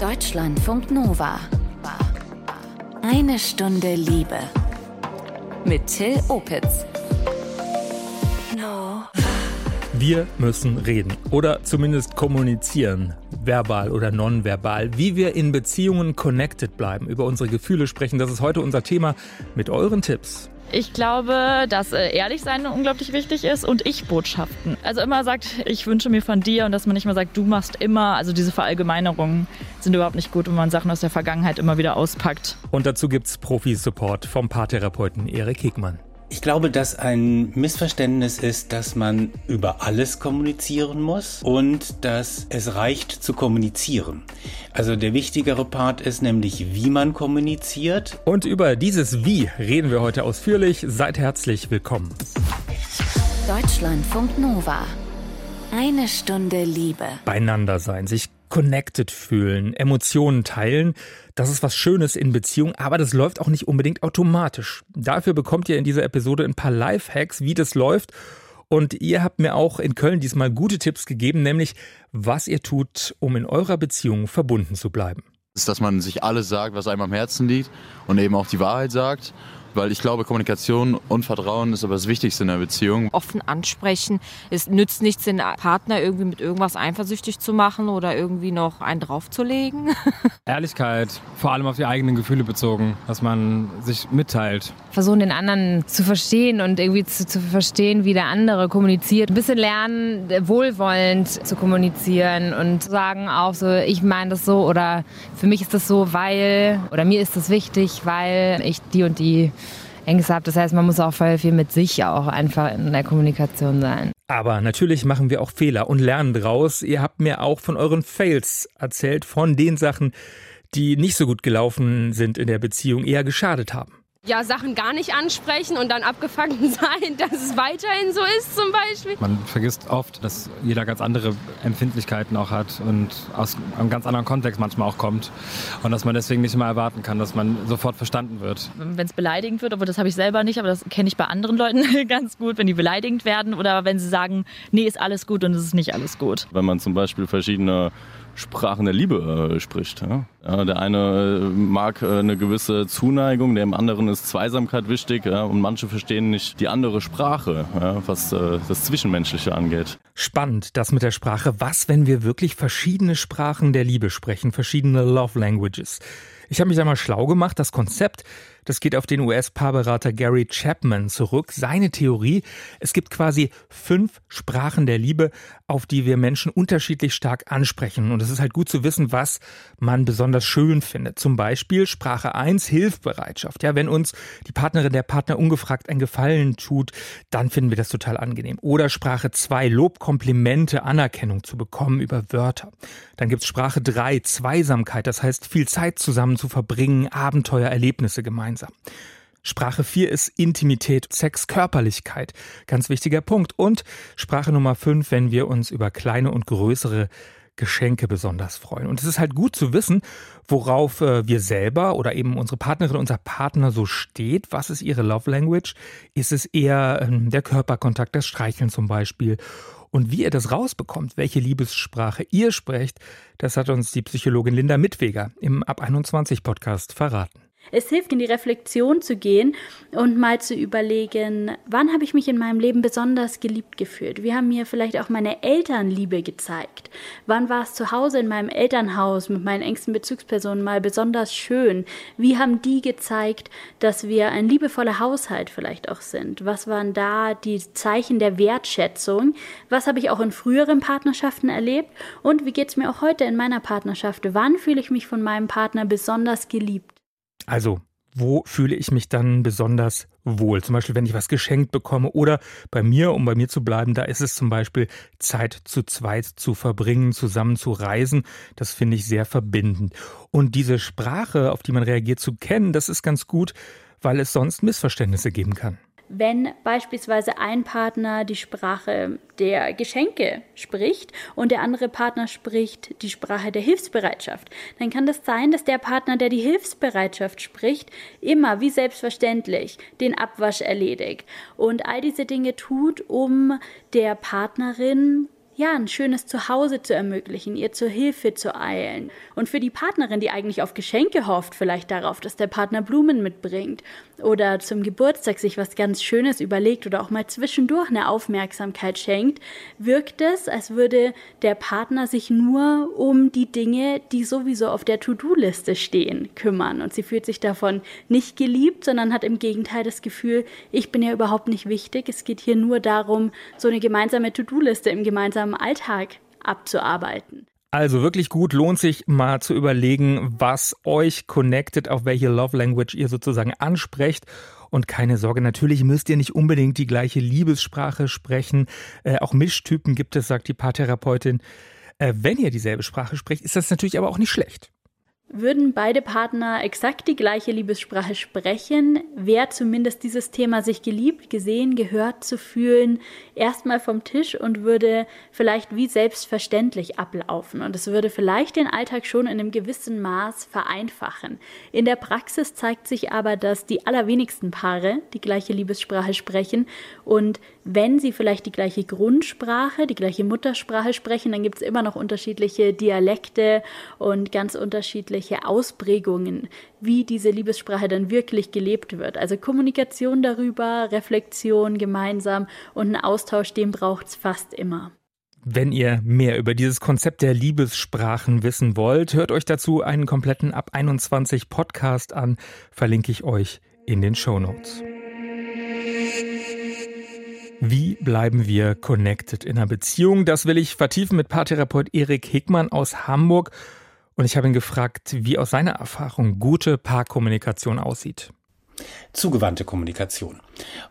Deutschlandfunk Nova. Eine Stunde Liebe. Mit Till Opitz. Wir müssen reden oder zumindest kommunizieren, verbal oder nonverbal, wie wir in Beziehungen connected bleiben, über unsere Gefühle sprechen. Das ist heute unser Thema mit euren Tipps. Ich glaube, dass äh, ehrlich sein unglaublich wichtig ist und Ich-Botschaften. Also immer sagt, ich wünsche mir von dir und dass man nicht mehr sagt, du machst immer. Also diese Verallgemeinerungen sind überhaupt nicht gut, wenn man Sachen aus der Vergangenheit immer wieder auspackt. Und dazu gibt es Profi-Support vom Paartherapeuten Erik Hegmann. Ich glaube, dass ein Missverständnis ist, dass man über alles kommunizieren muss und dass es reicht zu kommunizieren. Also der wichtigere Part ist nämlich, wie man kommuniziert. Und über dieses Wie reden wir heute ausführlich. Seid herzlich willkommen. Deutschlandfunk Nova. Eine Stunde Liebe. Beieinander sein, sich connected fühlen, Emotionen teilen. Das ist was Schönes in Beziehung, aber das läuft auch nicht unbedingt automatisch. Dafür bekommt ihr in dieser Episode ein paar Lifehacks, wie das läuft. Und ihr habt mir auch in Köln diesmal gute Tipps gegeben, nämlich was ihr tut, um in eurer Beziehung verbunden zu bleiben. Ist, dass man sich alles sagt, was einem am Herzen liegt und eben auch die Wahrheit sagt weil ich glaube, Kommunikation und Vertrauen ist aber das Wichtigste in einer Beziehung. Offen ansprechen. Es nützt nichts, den Partner irgendwie mit irgendwas eifersüchtig zu machen oder irgendwie noch einen draufzulegen. Ehrlichkeit, vor allem auf die eigenen Gefühle bezogen, dass man sich mitteilt. Versuchen, den anderen zu verstehen und irgendwie zu, zu verstehen, wie der andere kommuniziert. Ein bisschen lernen, wohlwollend zu kommunizieren und sagen auch so, ich meine das so oder für mich ist das so, weil oder mir ist das wichtig, weil ich die und die Ängste habe. Das heißt, man muss auch voll viel mit sich auch einfach in der Kommunikation sein. Aber natürlich machen wir auch Fehler und lernen draus. Ihr habt mir auch von euren Fails erzählt, von den Sachen, die nicht so gut gelaufen sind in der Beziehung, eher geschadet haben ja, Sachen gar nicht ansprechen und dann abgefangen sein, dass es weiterhin so ist zum Beispiel. Man vergisst oft, dass jeder ganz andere Empfindlichkeiten auch hat und aus einem ganz anderen Kontext manchmal auch kommt und dass man deswegen nicht immer erwarten kann, dass man sofort verstanden wird. Wenn es beleidigend wird, aber das habe ich selber nicht, aber das kenne ich bei anderen Leuten ganz gut, wenn die beleidigend werden oder wenn sie sagen, nee, ist alles gut und es ist nicht alles gut. Wenn man zum Beispiel verschiedene Sprachen der Liebe äh, spricht. Ja? der eine äh, mag äh, eine gewisse Zuneigung, dem anderen ist Zweisamkeit wichtig ja? und manche verstehen nicht die andere Sprache, ja? was äh, das Zwischenmenschliche angeht. Spannend, das mit der Sprache. Was, wenn wir wirklich verschiedene Sprachen der Liebe sprechen, verschiedene Love Languages? Ich habe mich da mal schlau gemacht. Das Konzept das geht auf den US-Paarberater Gary Chapman zurück. Seine Theorie, es gibt quasi fünf Sprachen der Liebe, auf die wir Menschen unterschiedlich stark ansprechen. Und es ist halt gut zu wissen, was man besonders schön findet. Zum Beispiel Sprache 1, Hilfbereitschaft. Ja, wenn uns die Partnerin, der Partner ungefragt ein Gefallen tut, dann finden wir das total angenehm. Oder Sprache 2, Lob, Komplimente, Anerkennung zu bekommen über Wörter. Dann gibt's Sprache 3, Zweisamkeit. Das heißt, viel Zeit zusammen zu verbringen, Abenteuer, Erlebnisse gemeinsam gemeinsam. Sprache 4 ist Intimität, Sex, Körperlichkeit. Ganz wichtiger Punkt. Und Sprache Nummer 5, wenn wir uns über kleine und größere Geschenke besonders freuen. Und es ist halt gut zu wissen, worauf äh, wir selber oder eben unsere Partnerin, unser Partner so steht. Was ist ihre Love Language? Ist es eher ähm, der Körperkontakt, das Streicheln zum Beispiel? Und wie ihr das rausbekommt, welche Liebessprache ihr sprecht, das hat uns die Psychologin Linda Mitweger im Ab 21 Podcast verraten. Es hilft, in die Reflexion zu gehen und mal zu überlegen, wann habe ich mich in meinem Leben besonders geliebt gefühlt? Wie haben mir vielleicht auch meine Eltern Liebe gezeigt? Wann war es zu Hause in meinem Elternhaus mit meinen engsten Bezugspersonen mal besonders schön? Wie haben die gezeigt, dass wir ein liebevoller Haushalt vielleicht auch sind? Was waren da die Zeichen der Wertschätzung? Was habe ich auch in früheren Partnerschaften erlebt? Und wie geht es mir auch heute in meiner Partnerschaft? Wann fühle ich mich von meinem Partner besonders geliebt? Also, wo fühle ich mich dann besonders wohl? Zum Beispiel, wenn ich was geschenkt bekomme oder bei mir, um bei mir zu bleiben, da ist es zum Beispiel Zeit zu zweit zu verbringen, zusammen zu reisen. Das finde ich sehr verbindend. Und diese Sprache, auf die man reagiert, zu kennen, das ist ganz gut, weil es sonst Missverständnisse geben kann wenn beispielsweise ein Partner die Sprache der Geschenke spricht und der andere Partner spricht die Sprache der Hilfsbereitschaft, dann kann das sein, dass der Partner, der die Hilfsbereitschaft spricht, immer wie selbstverständlich den Abwasch erledigt und all diese Dinge tut, um der Partnerin ja, ein schönes Zuhause zu ermöglichen, ihr zur Hilfe zu eilen. Und für die Partnerin, die eigentlich auf Geschenke hofft, vielleicht darauf, dass der Partner Blumen mitbringt oder zum Geburtstag sich was ganz Schönes überlegt oder auch mal zwischendurch eine Aufmerksamkeit schenkt, wirkt es, als würde der Partner sich nur um die Dinge, die sowieso auf der To-Do-Liste stehen, kümmern. Und sie fühlt sich davon nicht geliebt, sondern hat im Gegenteil das Gefühl, ich bin ja überhaupt nicht wichtig. Es geht hier nur darum, so eine gemeinsame To-Do-Liste im gemeinsamen Alltag abzuarbeiten. Also wirklich gut, lohnt sich mal zu überlegen, was euch connectet, auf welche Love Language ihr sozusagen ansprecht. Und keine Sorge, natürlich müsst ihr nicht unbedingt die gleiche Liebessprache sprechen. Äh, auch Mischtypen gibt es, sagt die Paartherapeutin. Äh, wenn ihr dieselbe Sprache sprecht, ist das natürlich aber auch nicht schlecht. Würden beide Partner exakt die gleiche Liebessprache sprechen, wäre zumindest dieses Thema sich geliebt, gesehen, gehört zu fühlen, erstmal vom Tisch und würde vielleicht wie selbstverständlich ablaufen. Und es würde vielleicht den Alltag schon in einem gewissen Maß vereinfachen. In der Praxis zeigt sich aber, dass die allerwenigsten Paare die gleiche Liebessprache sprechen. Und wenn sie vielleicht die gleiche Grundsprache, die gleiche Muttersprache sprechen, dann gibt es immer noch unterschiedliche Dialekte und ganz unterschiedliche unterschiedliche Ausprägungen, wie diese Liebessprache dann wirklich gelebt wird. Also Kommunikation darüber, Reflexion gemeinsam und ein Austausch, den braucht es fast immer. Wenn ihr mehr über dieses Konzept der Liebessprachen wissen wollt, hört euch dazu einen kompletten Ab 21 Podcast an, verlinke ich euch in den Show Notes. Wie bleiben wir connected in einer Beziehung? Das will ich vertiefen mit Paartherapeut Erik Hickmann aus Hamburg. Und ich habe ihn gefragt, wie aus seiner Erfahrung gute Paarkommunikation aussieht. Zugewandte Kommunikation.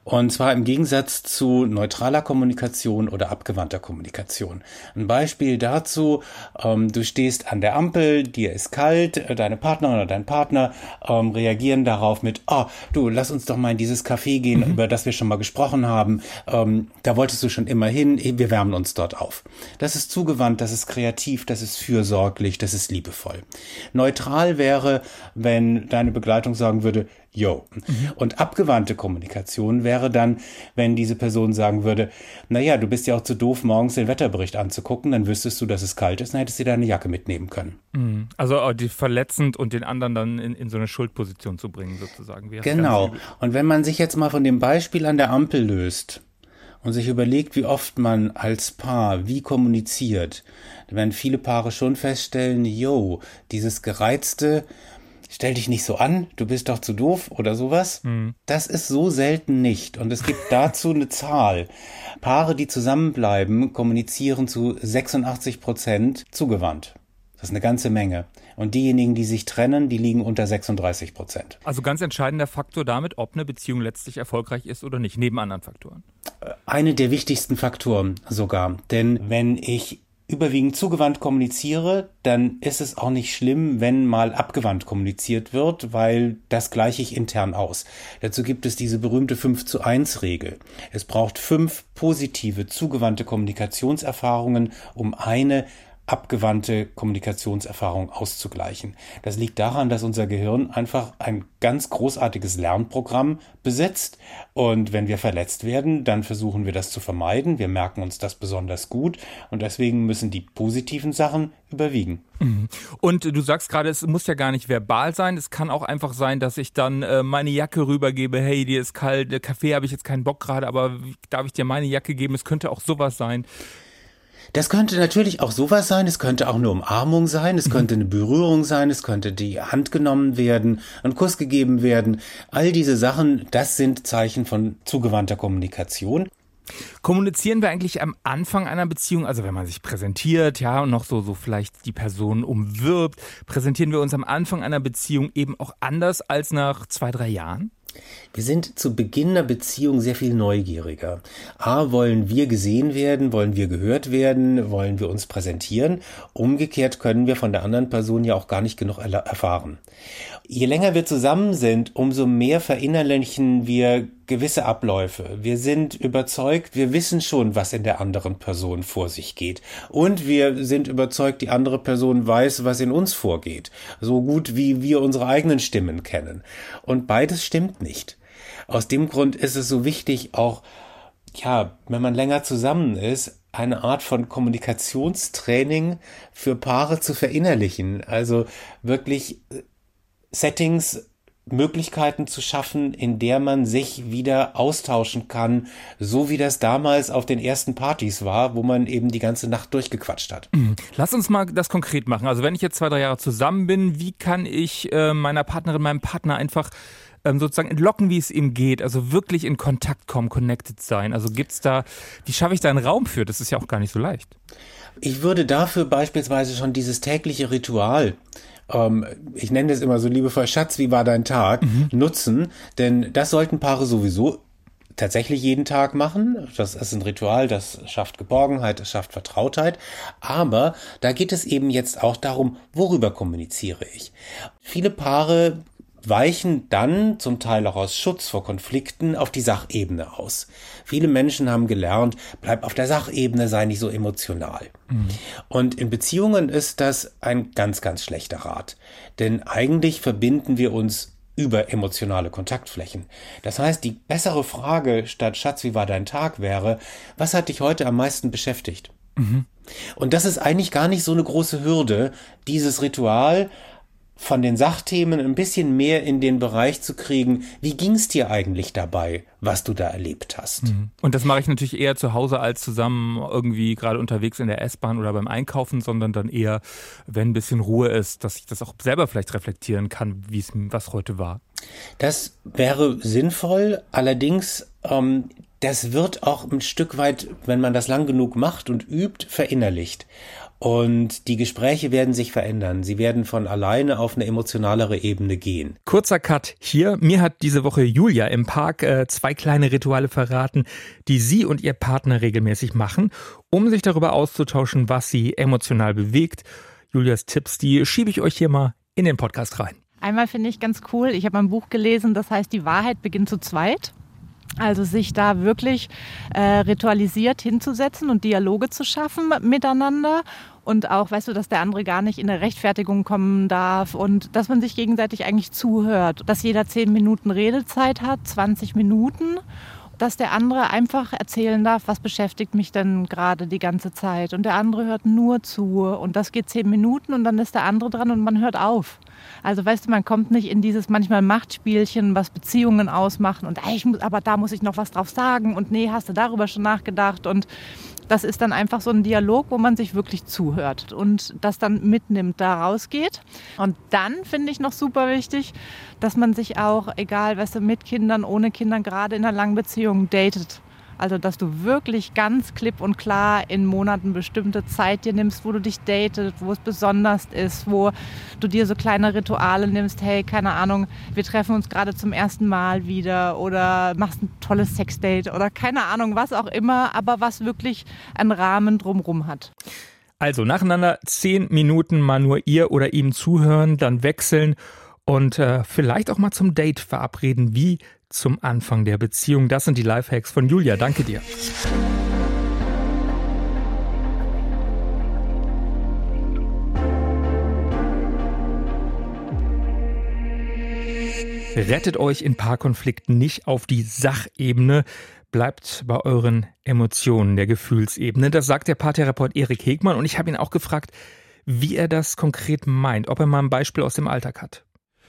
Und zwar im Gegensatz zu neutraler Kommunikation oder abgewandter Kommunikation. Ein Beispiel dazu, ähm, du stehst an der Ampel, dir ist kalt, äh, deine Partnerin oder dein Partner ähm, reagieren darauf mit, oh, du, lass uns doch mal in dieses Café gehen, mhm. über das wir schon mal gesprochen haben. Ähm, da wolltest du schon immer hin, wir wärmen uns dort auf. Das ist zugewandt, das ist kreativ, das ist fürsorglich, das ist liebevoll. Neutral wäre, wenn deine Begleitung sagen würde, yo. Mhm. Und abgewandte Kommunikation wäre dann, wenn diese Person sagen würde, naja, du bist ja auch zu doof, morgens den Wetterbericht anzugucken, dann wüsstest du, dass es kalt ist, dann hättest du deine Jacke mitnehmen können. Mhm. Also äh, die verletzend und den anderen dann in, in so eine Schuldposition zu bringen, sozusagen. Genau. Und wenn man sich jetzt mal von dem Beispiel an der Ampel löst, und sich überlegt, wie oft man als Paar wie kommuniziert, dann werden viele Paare schon feststellen, yo, dieses gereizte, stell dich nicht so an, du bist doch zu doof oder sowas. Mhm. Das ist so selten nicht. Und es gibt dazu eine Zahl. Paare, die zusammenbleiben, kommunizieren zu 86 Prozent zugewandt. Das ist eine ganze Menge. Und diejenigen, die sich trennen, die liegen unter 36 Prozent. Also ganz entscheidender Faktor damit, ob eine Beziehung letztlich erfolgreich ist oder nicht, neben anderen Faktoren. Eine der wichtigsten Faktoren sogar. Denn wenn ich überwiegend zugewandt kommuniziere, dann ist es auch nicht schlimm, wenn mal abgewandt kommuniziert wird, weil das gleiche ich intern aus. Dazu gibt es diese berühmte 5 zu 1 Regel. Es braucht fünf positive, zugewandte Kommunikationserfahrungen, um eine abgewandte Kommunikationserfahrung auszugleichen. Das liegt daran, dass unser Gehirn einfach ein ganz großartiges Lernprogramm besitzt. Und wenn wir verletzt werden, dann versuchen wir das zu vermeiden. Wir merken uns das besonders gut. Und deswegen müssen die positiven Sachen überwiegen. Mhm. Und du sagst gerade, es muss ja gar nicht verbal sein. Es kann auch einfach sein, dass ich dann äh, meine Jacke rübergebe. Hey, dir ist kalt, der Kaffee habe ich jetzt keinen Bock gerade, aber darf ich dir meine Jacke geben? Es könnte auch sowas sein. Das könnte natürlich auch sowas sein, es könnte auch eine Umarmung sein, es könnte eine Berührung sein, es könnte die Hand genommen werden, ein Kuss gegeben werden. All diese Sachen, das sind Zeichen von zugewandter Kommunikation. Kommunizieren wir eigentlich am Anfang einer Beziehung, also wenn man sich präsentiert, ja, und noch so, so vielleicht die Person umwirbt, präsentieren wir uns am Anfang einer Beziehung eben auch anders als nach zwei, drei Jahren? Wir sind zu Beginn der Beziehung sehr viel neugieriger. A, wollen wir gesehen werden, wollen wir gehört werden, wollen wir uns präsentieren. Umgekehrt können wir von der anderen Person ja auch gar nicht genug erfahren. Je länger wir zusammen sind, umso mehr verinnerlichen wir gewisse Abläufe. Wir sind überzeugt, wir wissen schon, was in der anderen Person vor sich geht. Und wir sind überzeugt, die andere Person weiß, was in uns vorgeht. So gut wie wir unsere eigenen Stimmen kennen. Und beides stimmt nicht. Aus dem Grund ist es so wichtig, auch ja, wenn man länger zusammen ist, eine Art von Kommunikationstraining für Paare zu verinnerlichen. Also wirklich äh, Settings Möglichkeiten zu schaffen, in der man sich wieder austauschen kann, so wie das damals auf den ersten Partys war, wo man eben die ganze Nacht durchgequatscht hat. Mhm. Lass uns mal das konkret machen. Also wenn ich jetzt zwei, drei Jahre zusammen bin, wie kann ich äh, meiner Partnerin, meinem Partner einfach ähm, sozusagen entlocken, wie es ihm geht, also wirklich in Kontakt kommen, connected sein. Also gibt's da, wie schaffe ich da einen Raum für? Das ist ja auch gar nicht so leicht. Ich würde dafür beispielsweise schon dieses tägliche Ritual ähm, ich nenne es immer so liebevoll, Schatz, wie war dein Tag, mhm. nutzen. Denn das sollten Paare sowieso tatsächlich jeden Tag machen. Das ist ein Ritual, das schafft Geborgenheit, das schafft Vertrautheit. Aber da geht es eben jetzt auch darum, worüber kommuniziere ich. Viele Paare weichen dann, zum Teil auch aus Schutz vor Konflikten, auf die Sachebene aus. Viele Menschen haben gelernt, bleib auf der Sachebene, sei nicht so emotional. Mhm. Und in Beziehungen ist das ein ganz, ganz schlechter Rat. Denn eigentlich verbinden wir uns über emotionale Kontaktflächen. Das heißt, die bessere Frage statt Schatz, wie war dein Tag wäre, was hat dich heute am meisten beschäftigt? Mhm. Und das ist eigentlich gar nicht so eine große Hürde, dieses Ritual von den Sachthemen ein bisschen mehr in den Bereich zu kriegen, wie ging es dir eigentlich dabei, was du da erlebt hast. Mhm. Und das mache ich natürlich eher zu Hause als zusammen irgendwie gerade unterwegs in der S-Bahn oder beim Einkaufen, sondern dann eher, wenn ein bisschen Ruhe ist, dass ich das auch selber vielleicht reflektieren kann, wie es was heute war. Das wäre sinnvoll, allerdings ähm, das wird auch ein Stück weit, wenn man das lang genug macht und übt, verinnerlicht. Und die Gespräche werden sich verändern. Sie werden von alleine auf eine emotionalere Ebene gehen. Kurzer Cut hier. Mir hat diese Woche Julia im Park äh, zwei kleine Rituale verraten, die sie und ihr Partner regelmäßig machen, um sich darüber auszutauschen, was sie emotional bewegt. Julias Tipps, die schiebe ich euch hier mal in den Podcast rein. Einmal finde ich ganz cool, ich habe ein Buch gelesen, das heißt Die Wahrheit beginnt zu zweit. Also sich da wirklich äh, ritualisiert hinzusetzen und Dialoge zu schaffen miteinander und auch, weißt du, dass der andere gar nicht in eine Rechtfertigung kommen darf und dass man sich gegenseitig eigentlich zuhört, dass jeder zehn Minuten Redezeit hat, 20 Minuten dass der andere einfach erzählen darf, was beschäftigt mich denn gerade die ganze Zeit. Und der andere hört nur zu. Und das geht zehn Minuten und dann ist der andere dran und man hört auf. Also weißt du, man kommt nicht in dieses manchmal Machtspielchen, was Beziehungen ausmachen und ey, ich muss, aber da muss ich noch was drauf sagen und nee, hast du darüber schon nachgedacht und das ist dann einfach so ein Dialog, wo man sich wirklich zuhört und das dann mitnimmt, da rausgeht. Und dann finde ich noch super wichtig, dass man sich auch, egal, weißt du, mit Kindern, ohne Kindern, gerade in einer langen Beziehung datet. Also, dass du wirklich ganz klipp und klar in Monaten bestimmte Zeit dir nimmst, wo du dich datet, wo es besonders ist, wo du dir so kleine Rituale nimmst. Hey, keine Ahnung, wir treffen uns gerade zum ersten Mal wieder oder machst ein tolles Sexdate oder keine Ahnung, was auch immer, aber was wirklich einen Rahmen drumrum hat. Also nacheinander zehn Minuten mal nur ihr oder ihm zuhören, dann wechseln und äh, vielleicht auch mal zum Date verabreden, wie zum Anfang der Beziehung. Das sind die Lifehacks von Julia. Danke dir. Rettet euch in Paarkonflikten nicht auf die Sachebene, bleibt bei euren Emotionen, der Gefühlsebene. Das sagt der Paartherapeut Erik Hegmann und ich habe ihn auch gefragt, wie er das konkret meint, ob er mal ein Beispiel aus dem Alltag hat.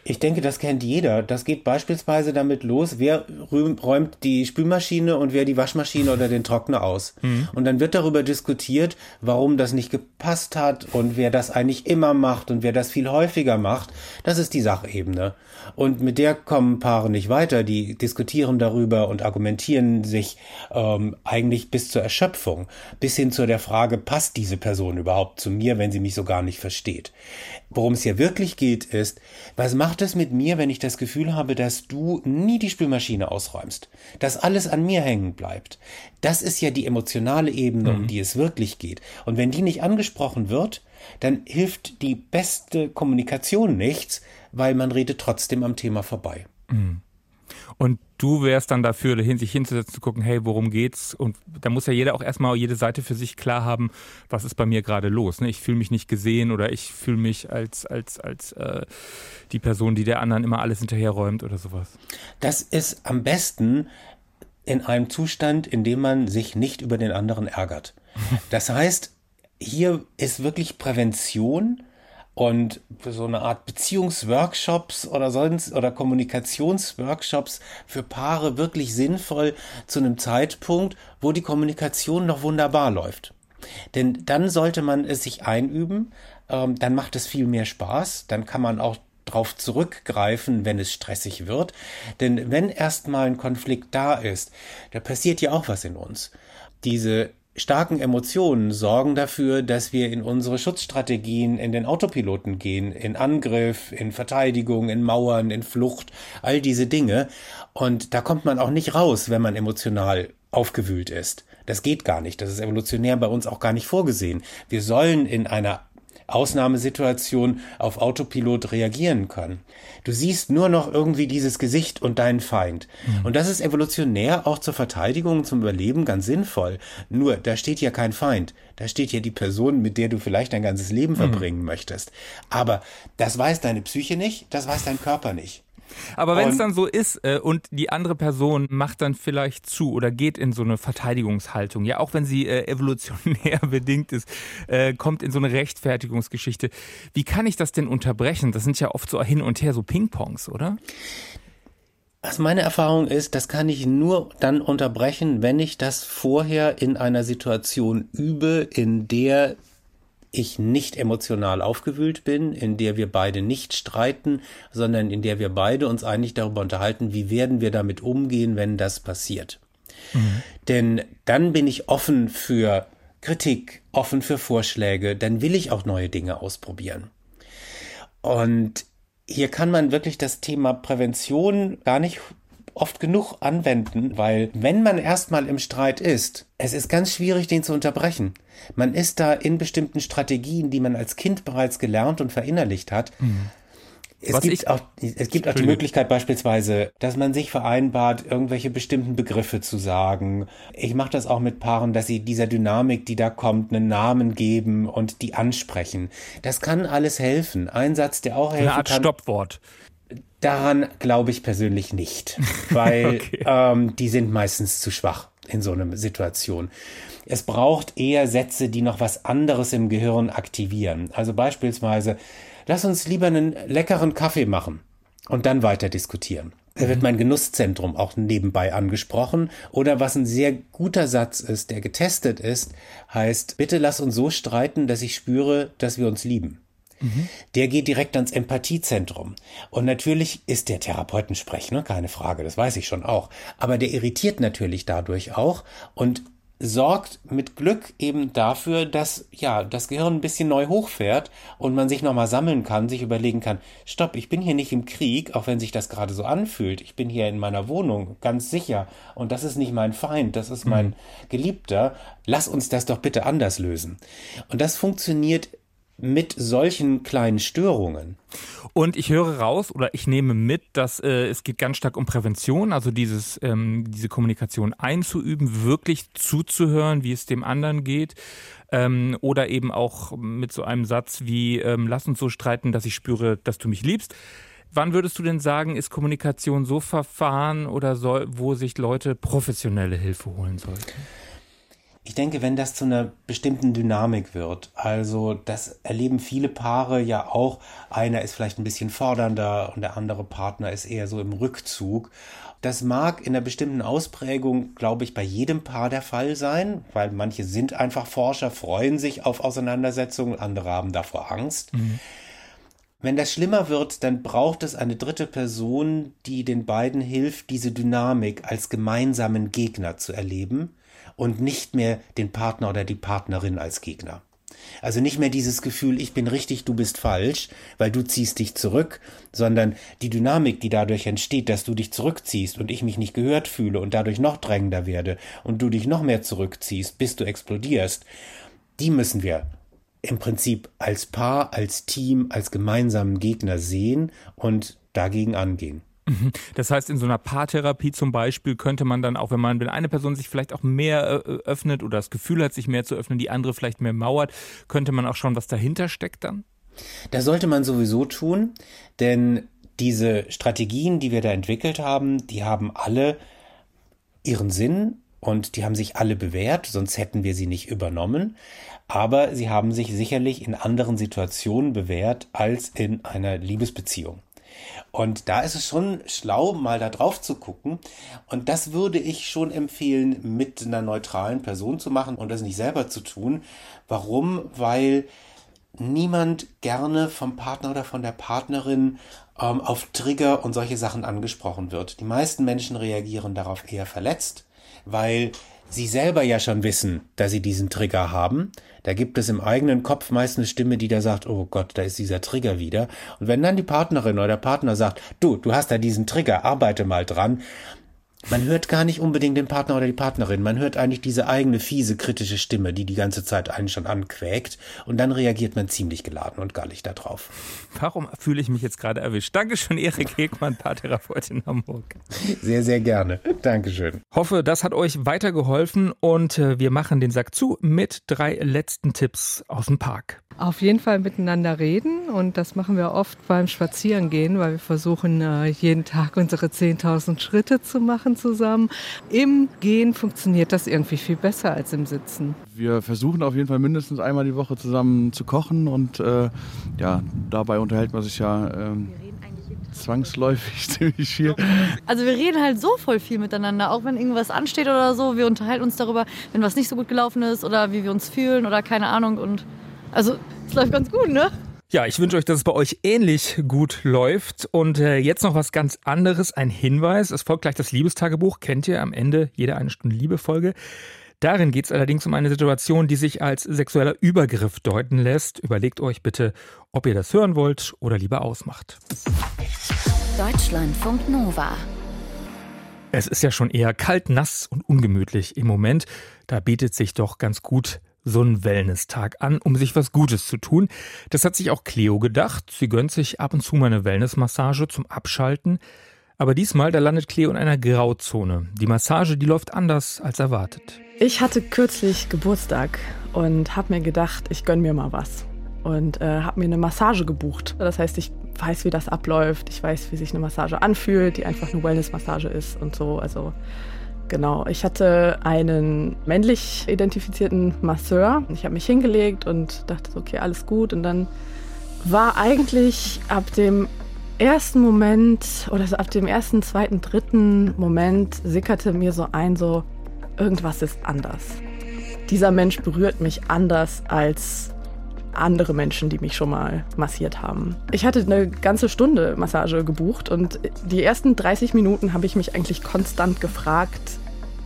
Ich denke, das kennt jeder. Das geht beispielsweise damit los, wer räumt die Spülmaschine und wer die Waschmaschine oder den Trockner aus. Mhm. Und dann wird darüber diskutiert, warum das nicht gepasst hat und wer das eigentlich immer macht und wer das viel häufiger macht. Das ist die Sachebene. Und mit der kommen Paare nicht weiter. Die diskutieren darüber und argumentieren sich ähm, eigentlich bis zur Erschöpfung, bis hin zu der Frage, passt diese Person überhaupt zu mir, wenn sie mich so gar nicht versteht. Worum es hier wirklich geht, ist, was macht es mit mir, wenn ich das Gefühl habe, dass du nie die Spülmaschine ausräumst, dass alles an mir hängen bleibt? Das ist ja die emotionale Ebene, mhm. um die es wirklich geht. Und wenn die nicht angesprochen wird, dann hilft die beste Kommunikation nichts, weil man redet trotzdem am Thema vorbei. Mhm. Und du wärst dann dafür, sich hinzusetzen, zu gucken, hey, worum geht's? Und da muss ja jeder auch erstmal jede Seite für sich klar haben, was ist bei mir gerade los. Ne? Ich fühle mich nicht gesehen oder ich fühle mich als, als, als äh, die Person, die der anderen immer alles hinterherräumt oder sowas. Das ist am besten in einem Zustand, in dem man sich nicht über den anderen ärgert. Das heißt, hier ist wirklich Prävention und so eine Art Beziehungsworkshops oder sonst oder Kommunikationsworkshops für Paare wirklich sinnvoll zu einem Zeitpunkt, wo die Kommunikation noch wunderbar läuft. Denn dann sollte man es sich einüben, ähm, dann macht es viel mehr Spaß, dann kann man auch drauf zurückgreifen, wenn es stressig wird. Denn wenn erstmal ein Konflikt da ist, da passiert ja auch was in uns. Diese starken Emotionen sorgen dafür, dass wir in unsere Schutzstrategien in den Autopiloten gehen, in Angriff, in Verteidigung, in Mauern, in Flucht, all diese Dinge. Und da kommt man auch nicht raus, wenn man emotional aufgewühlt ist. Das geht gar nicht. Das ist evolutionär bei uns auch gar nicht vorgesehen. Wir sollen in einer Ausnahmesituation auf Autopilot reagieren können. Du siehst nur noch irgendwie dieses Gesicht und deinen Feind. Mhm. Und das ist evolutionär auch zur Verteidigung, zum Überleben ganz sinnvoll. Nur, da steht ja kein Feind. Da steht ja die Person, mit der du vielleicht dein ganzes Leben mhm. verbringen möchtest. Aber das weiß deine Psyche nicht, das weiß dein Körper nicht. Aber wenn es dann so ist äh, und die andere Person macht dann vielleicht zu oder geht in so eine Verteidigungshaltung, ja, auch wenn sie äh, evolutionär bedingt ist, äh, kommt in so eine Rechtfertigungsgeschichte. Wie kann ich das denn unterbrechen? Das sind ja oft so hin und her so Ping-Pongs, oder? Was meine Erfahrung ist, das kann ich nur dann unterbrechen, wenn ich das vorher in einer Situation übe, in der ich nicht emotional aufgewühlt bin, in der wir beide nicht streiten, sondern in der wir beide uns eigentlich darüber unterhalten, wie werden wir damit umgehen, wenn das passiert. Mhm. Denn dann bin ich offen für Kritik, offen für Vorschläge, dann will ich auch neue Dinge ausprobieren. Und hier kann man wirklich das Thema Prävention gar nicht oft genug anwenden, weil wenn man erstmal im Streit ist, es ist ganz schwierig, den zu unterbrechen. Man ist da in bestimmten Strategien, die man als Kind bereits gelernt und verinnerlicht hat. Mhm. Es Was gibt, auch, es gibt auch die Möglichkeit beispielsweise, dass man sich vereinbart, irgendwelche bestimmten Begriffe zu sagen. Ich mache das auch mit Paaren, dass sie dieser Dynamik, die da kommt, einen Namen geben und die ansprechen. Das kann alles helfen. Ein Satz, der auch helfen Eine Art kann. Stoppwort. Daran glaube ich persönlich nicht, weil okay. ähm, die sind meistens zu schwach in so einer Situation. Es braucht eher Sätze, die noch was anderes im Gehirn aktivieren. Also beispielsweise, lass uns lieber einen leckeren Kaffee machen und dann weiter diskutieren. Da wird mhm. mein Genusszentrum auch nebenbei angesprochen. Oder was ein sehr guter Satz ist, der getestet ist, heißt, bitte lass uns so streiten, dass ich spüre, dass wir uns lieben. Mhm. Der geht direkt ans Empathiezentrum. Und natürlich ist der Therapeutensprech, ne? keine Frage, das weiß ich schon auch. Aber der irritiert natürlich dadurch auch und sorgt mit Glück eben dafür, dass ja das Gehirn ein bisschen neu hochfährt und man sich nochmal sammeln kann, sich überlegen kann, stopp, ich bin hier nicht im Krieg, auch wenn sich das gerade so anfühlt. Ich bin hier in meiner Wohnung, ganz sicher. Und das ist nicht mein Feind, das ist mein mhm. Geliebter. Lass uns das doch bitte anders lösen. Und das funktioniert mit solchen kleinen Störungen. Und ich höre raus oder ich nehme mit, dass äh, es geht ganz stark um Prävention, also dieses, ähm, diese Kommunikation einzuüben, wirklich zuzuhören, wie es dem anderen geht. Ähm, oder eben auch mit so einem Satz wie, ähm, lass uns so streiten, dass ich spüre, dass du mich liebst. Wann würdest du denn sagen, ist Kommunikation so verfahren oder soll, wo sich Leute professionelle Hilfe holen sollten? Ich denke, wenn das zu einer bestimmten Dynamik wird, also das erleben viele Paare ja auch, einer ist vielleicht ein bisschen fordernder und der andere Partner ist eher so im Rückzug. Das mag in einer bestimmten Ausprägung, glaube ich, bei jedem Paar der Fall sein, weil manche sind einfach Forscher, freuen sich auf Auseinandersetzungen, andere haben davor Angst. Mhm. Wenn das schlimmer wird, dann braucht es eine dritte Person, die den beiden hilft, diese Dynamik als gemeinsamen Gegner zu erleben und nicht mehr den Partner oder die Partnerin als Gegner. Also nicht mehr dieses Gefühl, ich bin richtig, du bist falsch, weil du ziehst dich zurück, sondern die Dynamik, die dadurch entsteht, dass du dich zurückziehst und ich mich nicht gehört fühle und dadurch noch drängender werde und du dich noch mehr zurückziehst, bis du explodierst, die müssen wir im Prinzip als Paar, als Team, als gemeinsamen Gegner sehen und dagegen angehen. Mhm. Das heißt, in so einer Paartherapie zum Beispiel könnte man dann auch, wenn man, wenn eine Person sich vielleicht auch mehr äh, öffnet oder das Gefühl hat, sich mehr zu öffnen, die andere vielleicht mehr mauert, könnte man auch schauen, was dahinter steckt dann? Das sollte man sowieso tun, denn diese Strategien, die wir da entwickelt haben, die haben alle ihren Sinn Und die haben sich alle bewährt, sonst hätten wir sie nicht übernommen. Aber sie haben sich sicherlich in anderen Situationen bewährt als in einer Liebesbeziehung. Und da ist es schon schlau, mal da drauf zu gucken. Und das würde ich schon empfehlen, mit einer neutralen Person zu machen und das nicht selber zu tun. Warum? Weil niemand gerne vom Partner oder von der Partnerin ähm, auf Trigger und solche Sachen angesprochen wird. Die meisten Menschen reagieren darauf eher verletzt, weil sie selber ja schon wissen, dass sie diesen Trigger haben. Da gibt es im eigenen Kopf meist eine Stimme, die da sagt, oh Gott, da ist dieser Trigger wieder. Und wenn dann die Partnerin oder der Partner sagt, du, du hast da diesen Trigger, arbeite mal dran, man hört gar nicht unbedingt den Partner oder die Partnerin, man hört eigentlich diese eigene fiese, kritische Stimme, die die ganze Zeit einen schon anquäkt und dann reagiert man ziemlich geladen und gar nicht darauf. Warum fühle ich mich jetzt gerade erwischt? Dankeschön, Erik Hegmann, Paartherapeut in Hamburg. Sehr, sehr gerne. Dankeschön. Hoffe, das hat euch weitergeholfen und äh, wir machen den Sack zu mit drei letzten Tipps aus dem Park. Auf jeden Fall miteinander reden und das machen wir oft beim Spazierengehen, weil wir versuchen äh, jeden Tag unsere 10.000 Schritte zu machen zusammen. Im Gehen funktioniert das irgendwie viel besser als im Sitzen. Wir versuchen auf jeden Fall mindestens einmal die Woche zusammen zu kochen und äh, ja, dabei unterhält man sich ja ähm, zwangsläufig ziemlich viel. Also wir reden halt so voll viel miteinander, auch wenn irgendwas ansteht oder so. Wir unterhalten uns darüber, wenn was nicht so gut gelaufen ist oder wie wir uns fühlen oder keine Ahnung und also, es läuft ganz gut, ne? Ja, ich wünsche euch, dass es bei euch ähnlich gut läuft. Und äh, jetzt noch was ganz anderes, ein Hinweis. Es folgt gleich das Liebestagebuch, kennt ihr am Ende jeder eine Stunde Liebe-Folge. Darin geht es allerdings um eine Situation, die sich als sexueller Übergriff deuten lässt. Überlegt euch bitte, ob ihr das hören wollt oder lieber ausmacht. Deutschlandfunk Nova. Es ist ja schon eher kalt, nass und ungemütlich im Moment. Da bietet sich doch ganz gut so einen Wellness-Tag an, um sich was Gutes zu tun. Das hat sich auch Cleo gedacht. Sie gönnt sich ab und zu mal eine Wellness-Massage zum Abschalten. Aber diesmal, da landet Cleo in einer Grauzone. Die Massage, die läuft anders als erwartet. Ich hatte kürzlich Geburtstag und habe mir gedacht, ich gönn mir mal was. Und äh, habe mir eine Massage gebucht. Das heißt, ich weiß, wie das abläuft. Ich weiß, wie sich eine Massage anfühlt, die einfach eine Wellness-Massage ist und so. Also Genau, ich hatte einen männlich identifizierten Masseur. Ich habe mich hingelegt und dachte, okay, alles gut. Und dann war eigentlich ab dem ersten Moment oder so ab dem ersten, zweiten, dritten Moment sickerte mir so ein, so irgendwas ist anders. Dieser Mensch berührt mich anders als andere Menschen, die mich schon mal massiert haben. Ich hatte eine ganze Stunde Massage gebucht und die ersten 30 Minuten habe ich mich eigentlich konstant gefragt,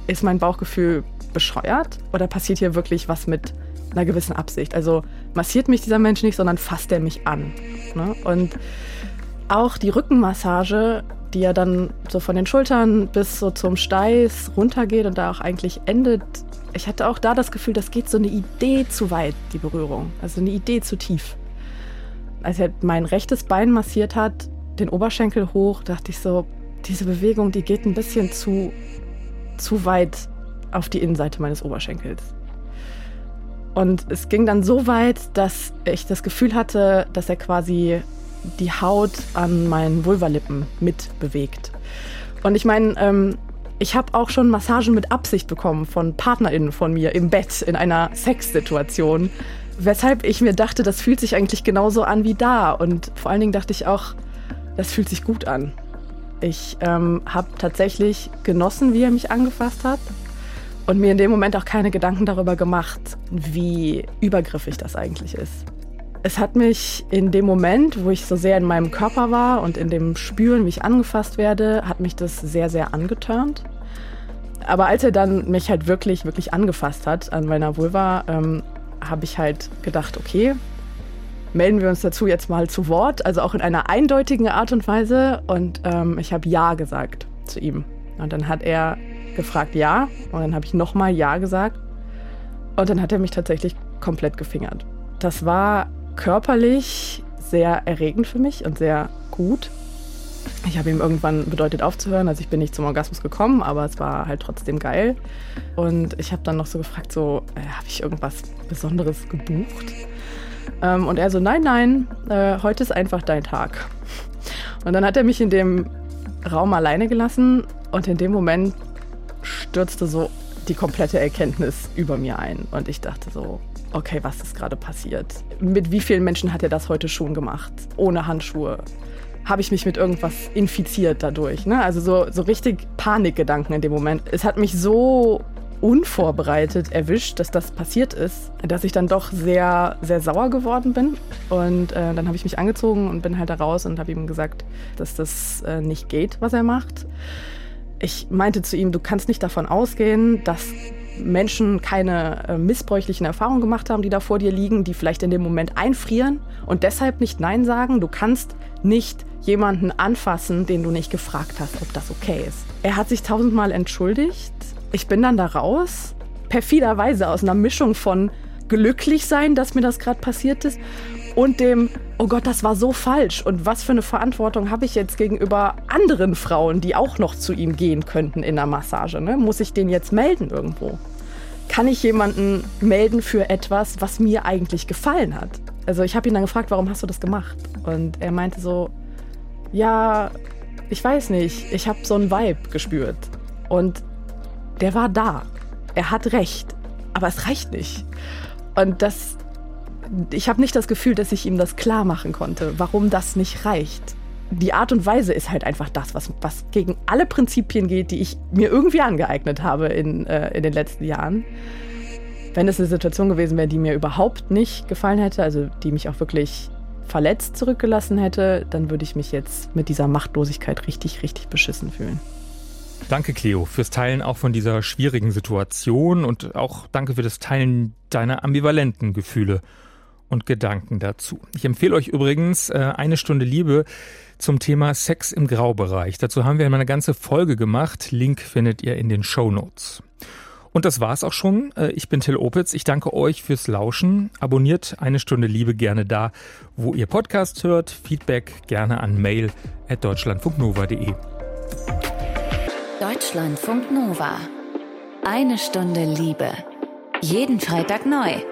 ist mein Bauchgefühl bescheuert oder passiert hier wirklich was mit einer gewissen Absicht? Also massiert mich dieser Mensch nicht, sondern fasst er mich an. Ne? Und auch die Rückenmassage, die ja dann so von den Schultern bis so zum Steiß runtergeht und da auch eigentlich endet, ich hatte auch da das Gefühl, das geht so eine Idee zu weit, die Berührung. Also eine Idee zu tief. Als er mein rechtes Bein massiert hat, den Oberschenkel hoch, dachte ich so, diese Bewegung, die geht ein bisschen zu, zu weit auf die Innenseite meines Oberschenkels. Und es ging dann so weit, dass ich das Gefühl hatte, dass er quasi die Haut an meinen Vulvalippen mitbewegt. Und ich meine, ähm, ich habe auch schon Massagen mit Absicht bekommen von PartnerInnen von mir im Bett in einer Sexsituation. Weshalb ich mir dachte, das fühlt sich eigentlich genauso an wie da. Und vor allen Dingen dachte ich auch, das fühlt sich gut an. Ich ähm, habe tatsächlich genossen, wie er mich angefasst hat. Und mir in dem Moment auch keine Gedanken darüber gemacht, wie übergriffig das eigentlich ist. Es hat mich in dem Moment, wo ich so sehr in meinem Körper war und in dem Spüren, wie ich angefasst werde, hat mich das sehr, sehr angeturnt. Aber als er dann mich halt wirklich, wirklich angefasst hat an meiner Vulva, ähm, habe ich halt gedacht, okay, melden wir uns dazu jetzt mal zu Wort, also auch in einer eindeutigen Art und Weise. Und ähm, ich habe Ja gesagt zu ihm. Und dann hat er gefragt Ja und dann habe ich nochmal Ja gesagt. Und dann hat er mich tatsächlich komplett gefingert. Das war körperlich sehr erregend für mich und sehr gut. Ich habe ihm irgendwann bedeutet aufzuhören, also ich bin nicht zum Orgasmus gekommen, aber es war halt trotzdem geil. Und ich habe dann noch so gefragt, so, äh, habe ich irgendwas Besonderes gebucht? Ähm, und er so, nein, nein, äh, heute ist einfach dein Tag. Und dann hat er mich in dem Raum alleine gelassen und in dem Moment stürzte so die komplette Erkenntnis über mir ein. Und ich dachte so, okay, was ist gerade passiert? Mit wie vielen Menschen hat er das heute schon gemacht? Ohne Handschuhe? Habe ich mich mit irgendwas infiziert dadurch? Ne? Also so, so richtig Panikgedanken in dem Moment. Es hat mich so unvorbereitet erwischt, dass das passiert ist, dass ich dann doch sehr, sehr sauer geworden bin. Und äh, dann habe ich mich angezogen und bin halt da raus und habe ihm gesagt, dass das äh, nicht geht, was er macht. Ich meinte zu ihm, du kannst nicht davon ausgehen, dass Menschen keine äh, missbräuchlichen Erfahrungen gemacht haben, die da vor dir liegen, die vielleicht in dem Moment einfrieren und deshalb nicht Nein sagen. Du kannst nicht jemanden anfassen, den du nicht gefragt hast, ob das okay ist. Er hat sich tausendmal entschuldigt ich bin dann da raus, perfiderweise aus einer Mischung von glücklich sein, dass mir das gerade passiert ist und dem, oh Gott, das war so falsch und was für eine Verantwortung habe ich jetzt gegenüber anderen Frauen, die auch noch zu ihm gehen könnten in der Massage. Ne? Muss ich den jetzt melden irgendwo? Kann ich jemanden melden für etwas, was mir eigentlich gefallen hat? Also ich habe ihn dann gefragt, warum hast du das gemacht? Und er meinte so, ja, ich weiß nicht, ich habe so einen Vibe gespürt. Und der war da. Er hat recht. Aber es reicht nicht. Und das, ich habe nicht das Gefühl, dass ich ihm das klar machen konnte, warum das nicht reicht. Die Art und Weise ist halt einfach das, was, was gegen alle Prinzipien geht, die ich mir irgendwie angeeignet habe in, äh, in den letzten Jahren. Wenn es eine Situation gewesen wäre, die mir überhaupt nicht gefallen hätte, also die mich auch wirklich verletzt zurückgelassen hätte, dann würde ich mich jetzt mit dieser Machtlosigkeit richtig, richtig beschissen fühlen. Danke, Cleo, fürs Teilen auch von dieser schwierigen Situation und auch danke für das Teilen deiner ambivalenten Gefühle und Gedanken dazu. Ich empfehle euch übrigens äh, eine Stunde Liebe zum Thema Sex im Graubereich. Dazu haben wir eine ganze Folge gemacht. Link findet ihr in den Show Notes. Und das war's auch schon. Äh, ich bin Till Opitz. Ich danke euch fürs Lauschen. Abonniert eine Stunde Liebe gerne da, wo ihr Podcast hört. Feedback gerne an mail at deutschlandfunknova.de. Deutschlandfunk Nova. Eine Stunde Liebe. Jeden Freitag neu.